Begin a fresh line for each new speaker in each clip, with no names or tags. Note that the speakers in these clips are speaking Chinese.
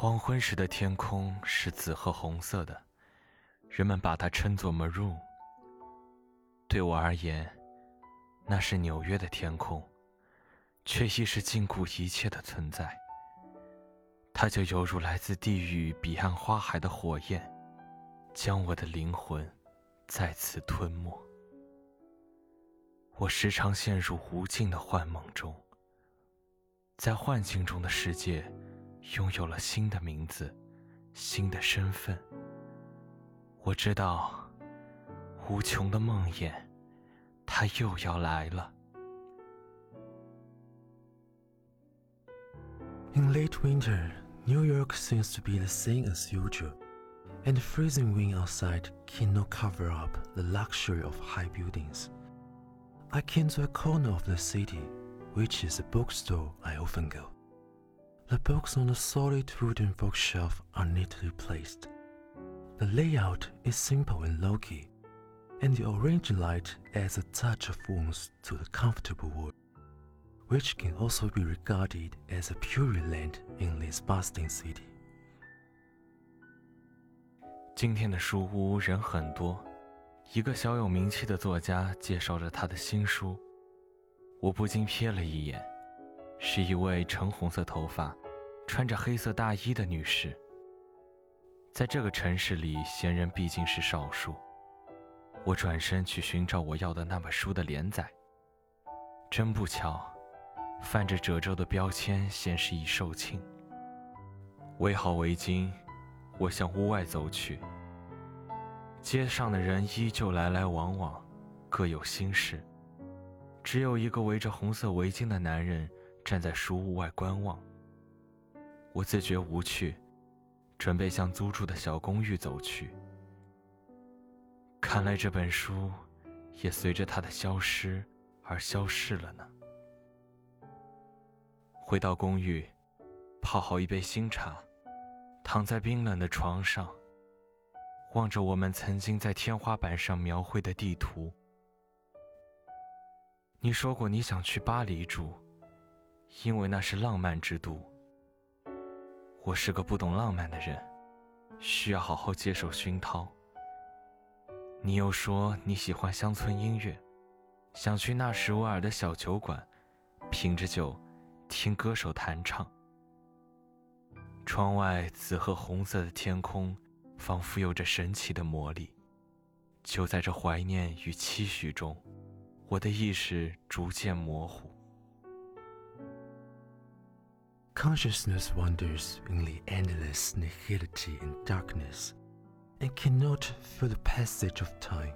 黄昏时的天空是紫褐红色的，人们把它称作 maroon。对我而言，那是纽约的天空，却亦是禁锢一切的存在。它就犹如来自地狱彼岸花海的火焰，将我的灵魂再次吞没。我时常陷入无尽的幻梦中，在幻境中的世界。拥有了新的名字，新的身份。我知道，无穷的梦魇，它又要来了。
In late winter, New York seems to be the same as usual, and the freezing wind outside cannot cover up the luxury of high buildings. I came to a corner of the city, which is a bookstore I often go. The books on the solid wooden bookshelf are neatly placed. The layout is simple and low key, and the orange light adds a touch of warmth to the comfortable wood, which can also be regarded as a Pure Land in this bustling city.
今天的书屋人很多，一个小有名气的作家介绍着他的新书，我不禁瞥了一眼， 是一位橙红色头发。穿着黑色大衣的女士，在这个城市里，闲人毕竟是少数。我转身去寻找我要的那本书的连载，真不巧，泛着褶皱的标签显示已售罄。围好围巾，我向屋外走去。街上的人依旧来来往往，各有心事。只有一个围着红色围巾的男人站在书屋外观望。我自觉无趣，准备向租住的小公寓走去。看来这本书也随着它的消失而消逝了呢。回到公寓，泡好一杯新茶，躺在冰冷的床上，望着我们曾经在天花板上描绘的地图。你说过你想去巴黎住，因为那是浪漫之都。我是个不懂浪漫的人，需要好好接受熏陶。你又说你喜欢乡村音乐，想去纳什维尔的小酒馆，品着酒，听歌手弹唱。窗外紫褐红色的天空，仿佛有着神奇的魔力。就在这怀念与期许中，我的意识逐渐模糊。
Consciousness wanders in the endless nihility and darkness, and cannot feel the passage of time.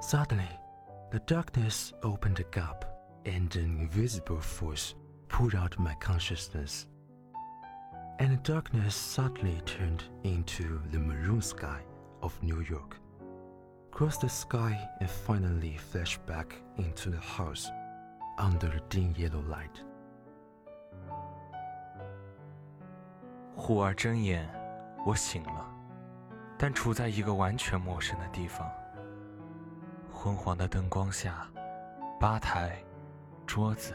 Suddenly, the darkness opened a gap, and an invisible force pulled out my consciousness. And the darkness suddenly turned into the maroon sky of New York. Crossed the sky and finally flashed back into the house under the dim yellow light.
忽而睁眼，我醒了，但处在一个完全陌生的地方。昏黄的灯光下，吧台、桌子、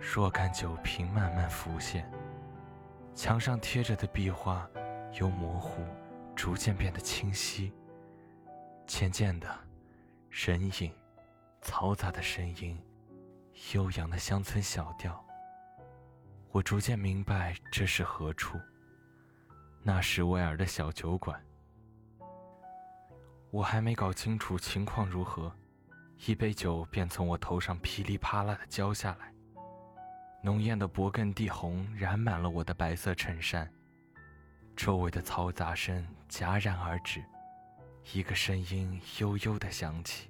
若干酒瓶慢慢浮现。墙上贴着的壁画由模糊逐渐变得清晰。渐渐的，人影、嘈杂的声音、悠扬的乡村小调，我逐渐明白这是何处。那是威尔的小酒馆。我还没搞清楚情况如何，一杯酒便从我头上噼里啪啦的浇下来，浓艳的勃艮第红染满了我的白色衬衫。周围的嘈杂声戛然而止，一个声音悠悠的响起：“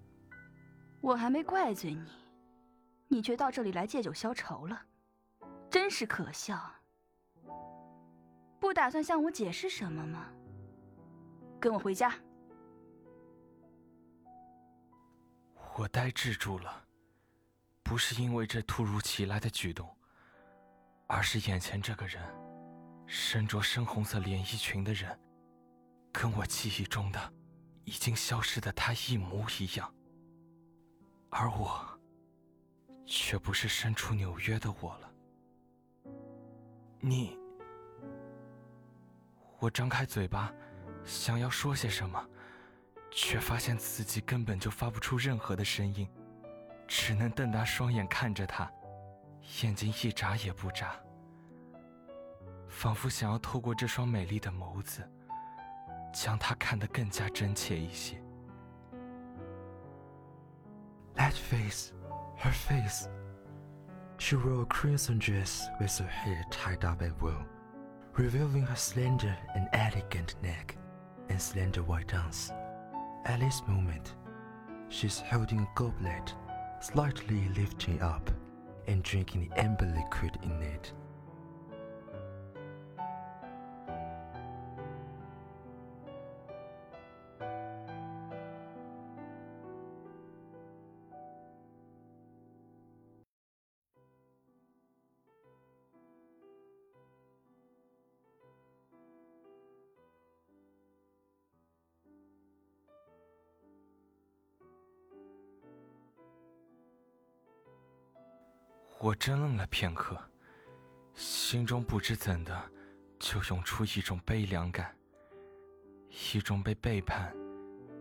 我还没怪罪你，你却到这里来借酒消愁了，真是可笑。”不打算向我解释什么吗？跟我回家。
我呆滞住了，不是因为这突如其来的举动，而是眼前这个人，身着深红色连衣裙的人，跟我记忆中的已经消失的他一模一样，而我，却不是身处纽约的我了。你。我张开嘴巴，想要说些什么，却发现自己根本就发不出任何的声音，只能瞪大双眼看着他，眼睛一眨也不眨，仿佛想要透过这双美丽的眸子，将他看得更加真切一些。
That face, her face. She wore a crimson dress with her hair tied up at will. Revealing her slender and elegant neck and slender white arms. At this moment, she's holding a goblet, slightly lifting up and drinking the amber liquid in it.
我怔愣了片刻，心中不知怎的，就涌出一种悲凉感，一种被背叛、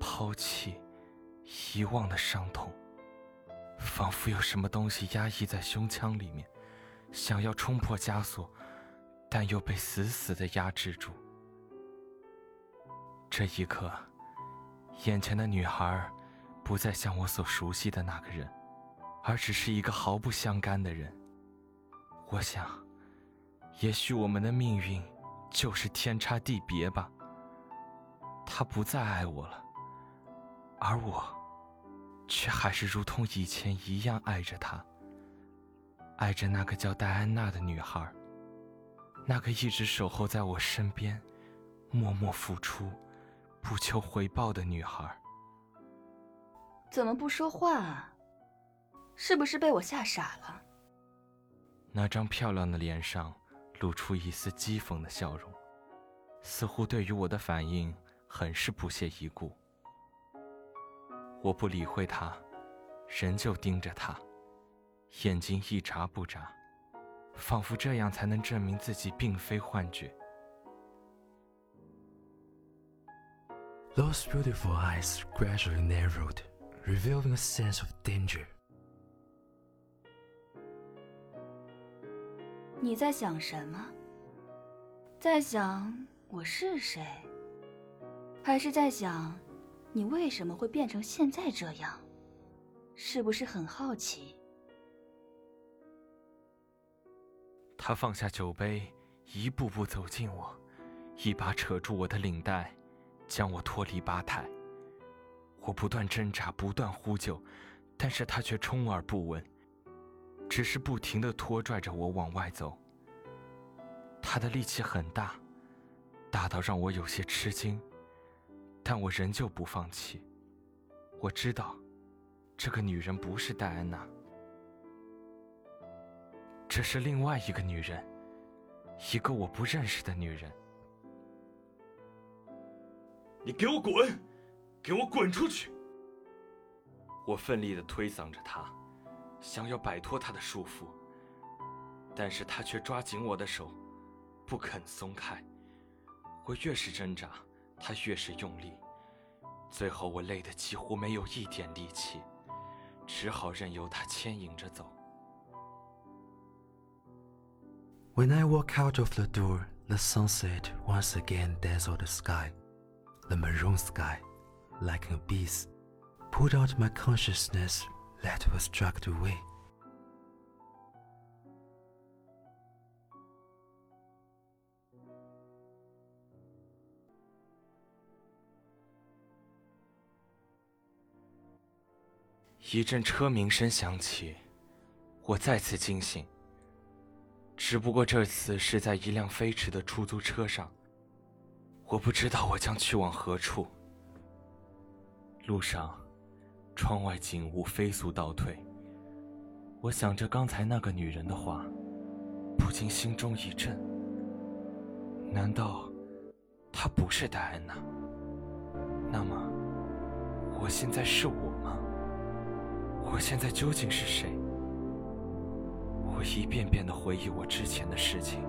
抛弃、遗忘的伤痛，仿佛有什么东西压抑在胸腔里面，想要冲破枷锁，但又被死死的压制住。这一刻，眼前的女孩，不再像我所熟悉的那个人。而只是一个毫不相干的人。我想，也许我们的命运就是天差地别吧。他不再爱我了，而我，却还是如同以前一样爱着他，爱着那个叫戴安娜的女孩，那个一直守候在我身边，默默付出，不求回报的女孩。
怎么不说话啊？是不是被我吓傻了？
那张漂亮的脸上露出一丝讥讽的笑容，似乎对于我的反应很是不屑一顾。我不理会他，仍旧盯着他，眼睛一眨不眨，仿佛这样才能证明自己并非幻觉。
Those beautiful eyes gradually narrowed, revealing a sense of danger.
你在想什么？在想我是谁？还是在想，你为什么会变成现在这样？是不是很好奇？
他放下酒杯，一步步走近我，一把扯住我的领带，将我脱离吧台。我不断挣扎，不断呼救，但是他却充耳不闻，只是不停的拖拽着我往外走。他的力气很大，大到让我有些吃惊，但我仍旧不放弃。我知道。这个女人不是戴安娜，这是另外一个女人，一个我不认识的女人。
你给我滚，给我滚出去！
我奋力的推搡着她，想要摆脱他的束缚，但是他却抓紧我的手，不肯松开。我越是挣扎，他越是用力，最后我累得几乎没有一点力气。只好任由他牵引着走。
When I walk out of the door, the sunset once again dazzled the sky. The maroon sky, like a beast, pulled out my consciousness that was dragged away.
一阵车鸣声响起，我再次惊醒。只不过这次是在一辆飞驰的出租车上。我不知道我将去往何处。路上，窗外景物飞速倒退。我想着刚才那个女人的话，不禁心中一震。难道她不是戴安娜？那么，我现在是我吗？我现在究竟是谁？我一遍遍的回忆我之前的事情，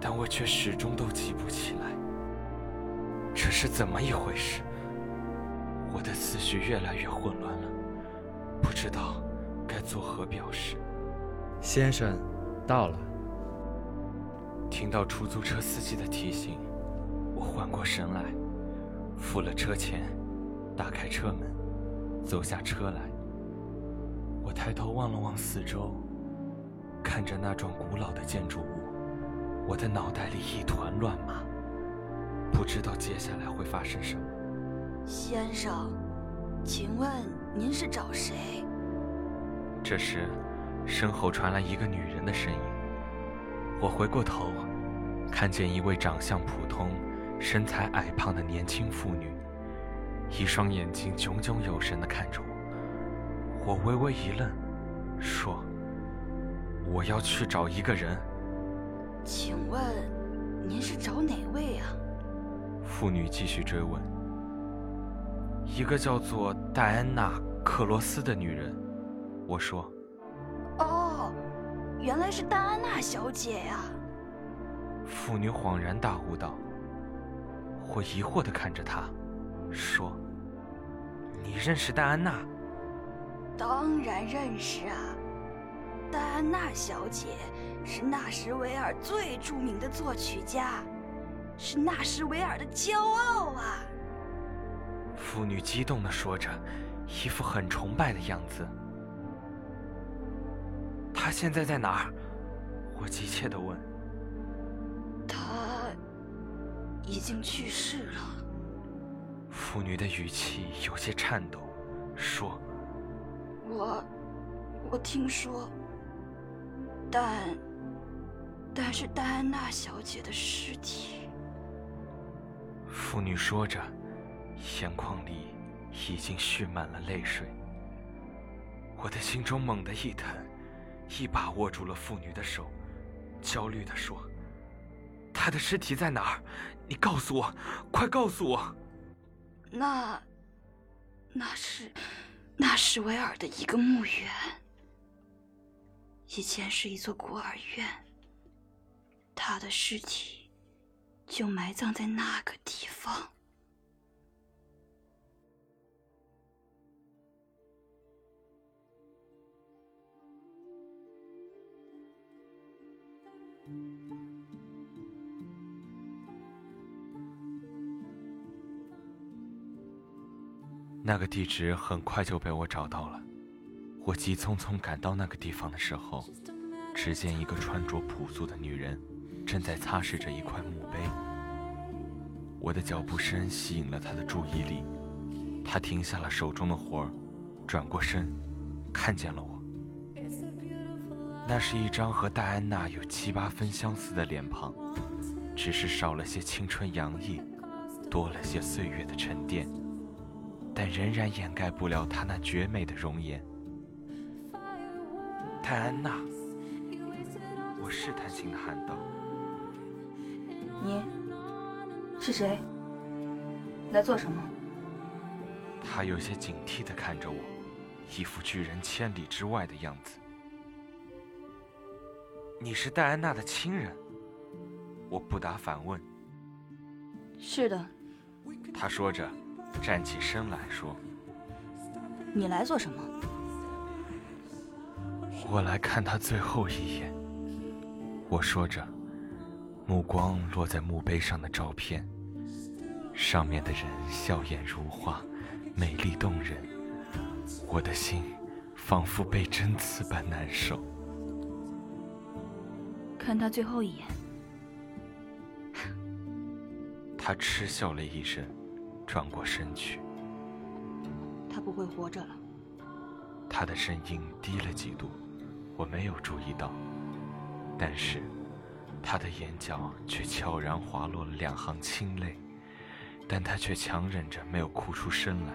但我却始终都记不起来。这是怎么一回事？我的思绪越来越混乱了，不知道该作何表示。
先生，到了。
听到出租车司机的提醒，我缓过神来，付了车钱，打开车门，走下车来。我抬头望了望四周，看着那幢古老的建筑物，我的脑袋里一团乱麻，不知道接下来会发生什么。
先生，请问您是找谁？
这时，身后传来一个女人的声音。我回过头，看见一位长相普通、身材矮胖的年轻妇女，一双眼睛炯炯有神地看着我。我微微一愣，说：“我要去找一个人。”
请问您是找哪位啊？
妇女继续追问：“一个叫做戴安娜·克罗斯的女人。”我说：“
哦，原来是戴安娜小姐呀。”
妇女恍然大悟道：“我疑惑的看着她，说：‘你认识戴安娜？’”
当然认识啊，戴安娜小姐是纳什维尔最著名的作曲家，是纳什维尔的骄傲啊！
妇女激动地说着，一副很崇拜的样子。他现在在哪儿？我急切地问。
他已经去世了。
妇女的语气有些颤抖，说。
我，我听说，但，但是戴安娜小姐的尸体。
妇女说着，眼眶里已经蓄满了泪水。我的心中猛地一疼，一把握住了妇女的手，焦虑地说：“她的尸体在哪儿？你告诉我，快告诉我！”
那，那是。纳什维尔的一个墓园，以前是一座孤儿院，他的尸体就埋葬在那个地方。
那个地址很快就被我找到了。我急匆匆赶到那个地方的时候，只见一个穿着朴素的女人正在擦拭着一块墓碑。我的脚步声吸引了她的注意力，她停下了手中的活儿，转过身，看见了我。那是一张和戴安娜有七八分相似的脸庞，只是少了些青春洋溢，多了些岁月的沉淀，但仍然掩盖不了她那绝美的容颜。戴安娜，我试探性的喊道：“
你是谁？来做什么？”
她有些警惕的看着我，一副拒人千里之外的样子。你是戴安娜的亲人？我不答反问。
是的。
他说着，站起身来说：“
你来做什么？”
我来看他最后一眼。我说着，目光落在墓碑上的照片，上面的人笑颜如花，美丽动人。我的心仿佛被针刺般难受。
看他最后一眼。
他嗤笑了一声，转过身去。
他不会活着了。
他的声音低了几度，我没有注意到，但是他的眼角却悄然滑落了两行清泪，但他却强忍着没有哭出声来。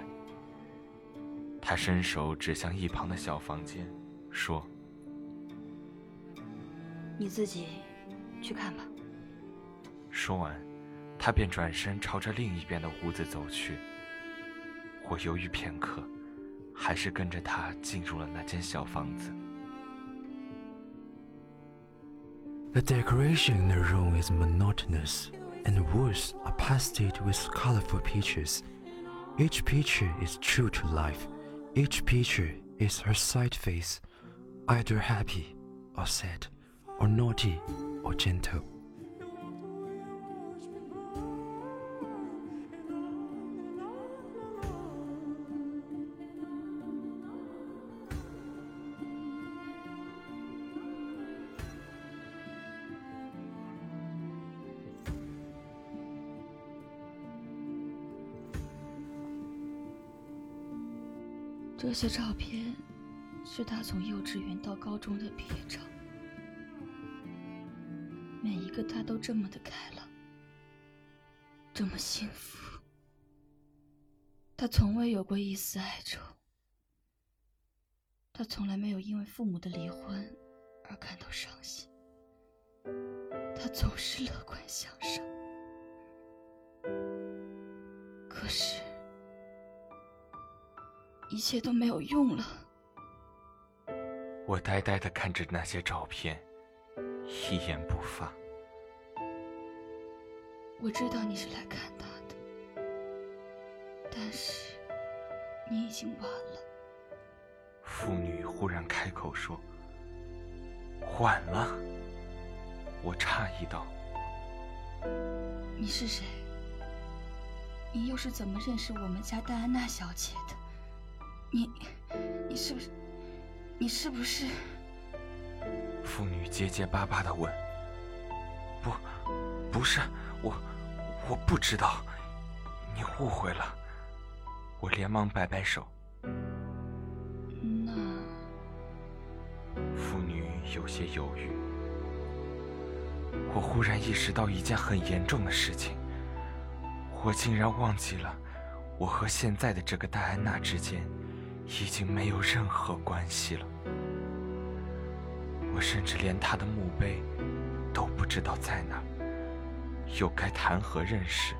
他伸手指向一旁的小房间，说。
你自己去看吧。
说完，他便转身朝着另一边的屋子走去。我犹豫片刻，还是跟着他进入了那间小房子。
The decoration in the room is monotonous, and the walls are painted with colorful pictures. Each picture is true to life. Each picture is her side face, either happy or sad Or naughty or gentle.
这些照片是他从幼稚园到高中的毕业照。每一个他都这么的开朗，这么幸福。他从未有过一丝哀愁，他从来没有因为父母的离婚而感到伤心。他总是乐观向上。可是，一切都没有用了。
我呆呆的看着那些照片。一言不发。
我知道你是来看他的，但是你已经晚了。
妇女忽然开口说：“晚了。”我诧异道：“
你是谁？你又是怎么认识我们家戴安娜小姐的？你，你是不是？你是不是？”
妇女结结巴巴的问：“不，不是我，我不知道，你误会了。”我连忙摆摆手。
那……
妇女有些犹豫。我忽然意识到一件很严重的事情，我竟然忘记了，我和现在的这个戴安娜之间已经没有任何关系了。我甚至连她的墓碑都不知道在哪，又该谈何认识？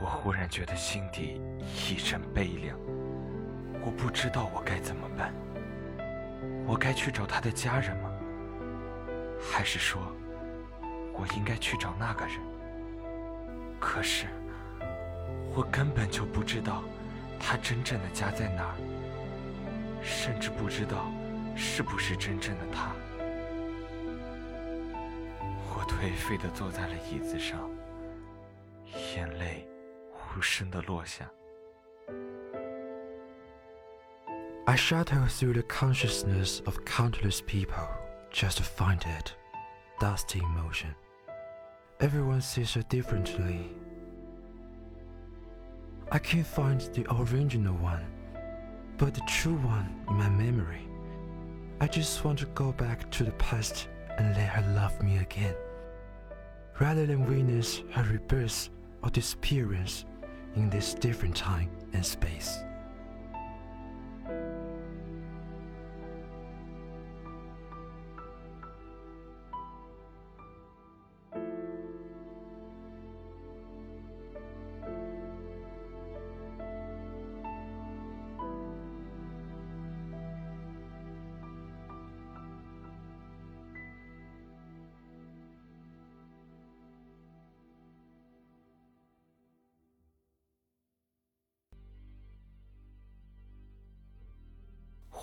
我忽然觉得心底一阵悲凉。我不知道我该怎么办。我该去找他的家人吗？还是说，我应该去找那个人？可是，我根本就不知道他真正的家在哪儿，甚至不知道。是不是真正的他？我颓废地坐在了椅子上，眼泪无声地落下。
I shuttle through the consciousness of countless people just to find it, dusty in motion. Everyone sees it differently. I can't find the original one, but the true one in my memory. I just want to go back to the past and let her love me again, rather than witness her rebirth or disappearance in this different time and space.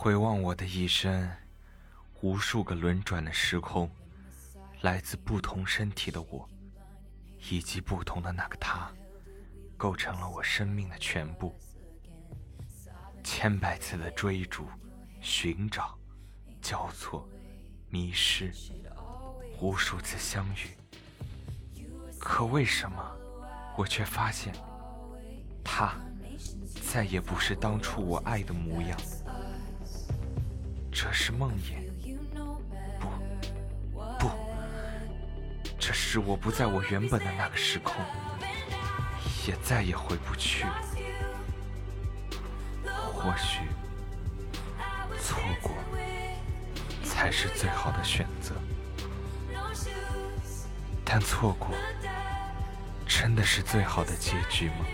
回望我的一生，无数个轮转的时空，来自不同身体的我，以及不同的那个他，构成了我生命的全部。千百次的追逐、寻找、交错、迷失，无数次相遇。可为什么，我却发现，他再也不是当初我爱的模样？这是梦魇，不，不，这是我不在我原本的那个时空，也再也回不去了。或许，错过才是最好的选择。但错过，真的是最好的结局吗？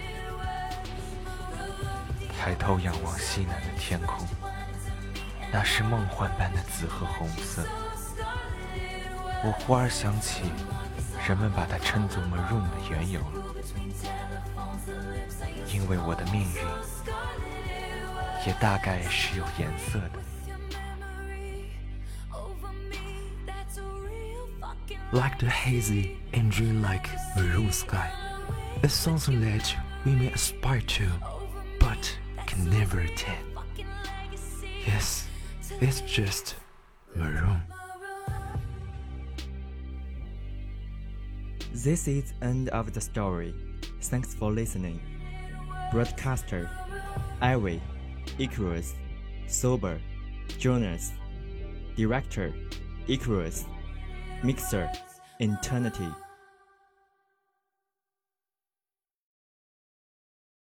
抬头仰望西南的天空。那是梦幻般的紫和红色，我忽而想起，人们把它称作 maroon 的缘由了，因为我的命运也大概是有颜色的。
Like the hazy and dreamlike maroon sky, it's something that we may aspire to, but can never attain. Yes. It's just maroon.
This is end of the story. Thanks for listening. Broadcaster, Ivy, Icarus, Sober, Jonas. Director, Icarus. Mixer, Eternity.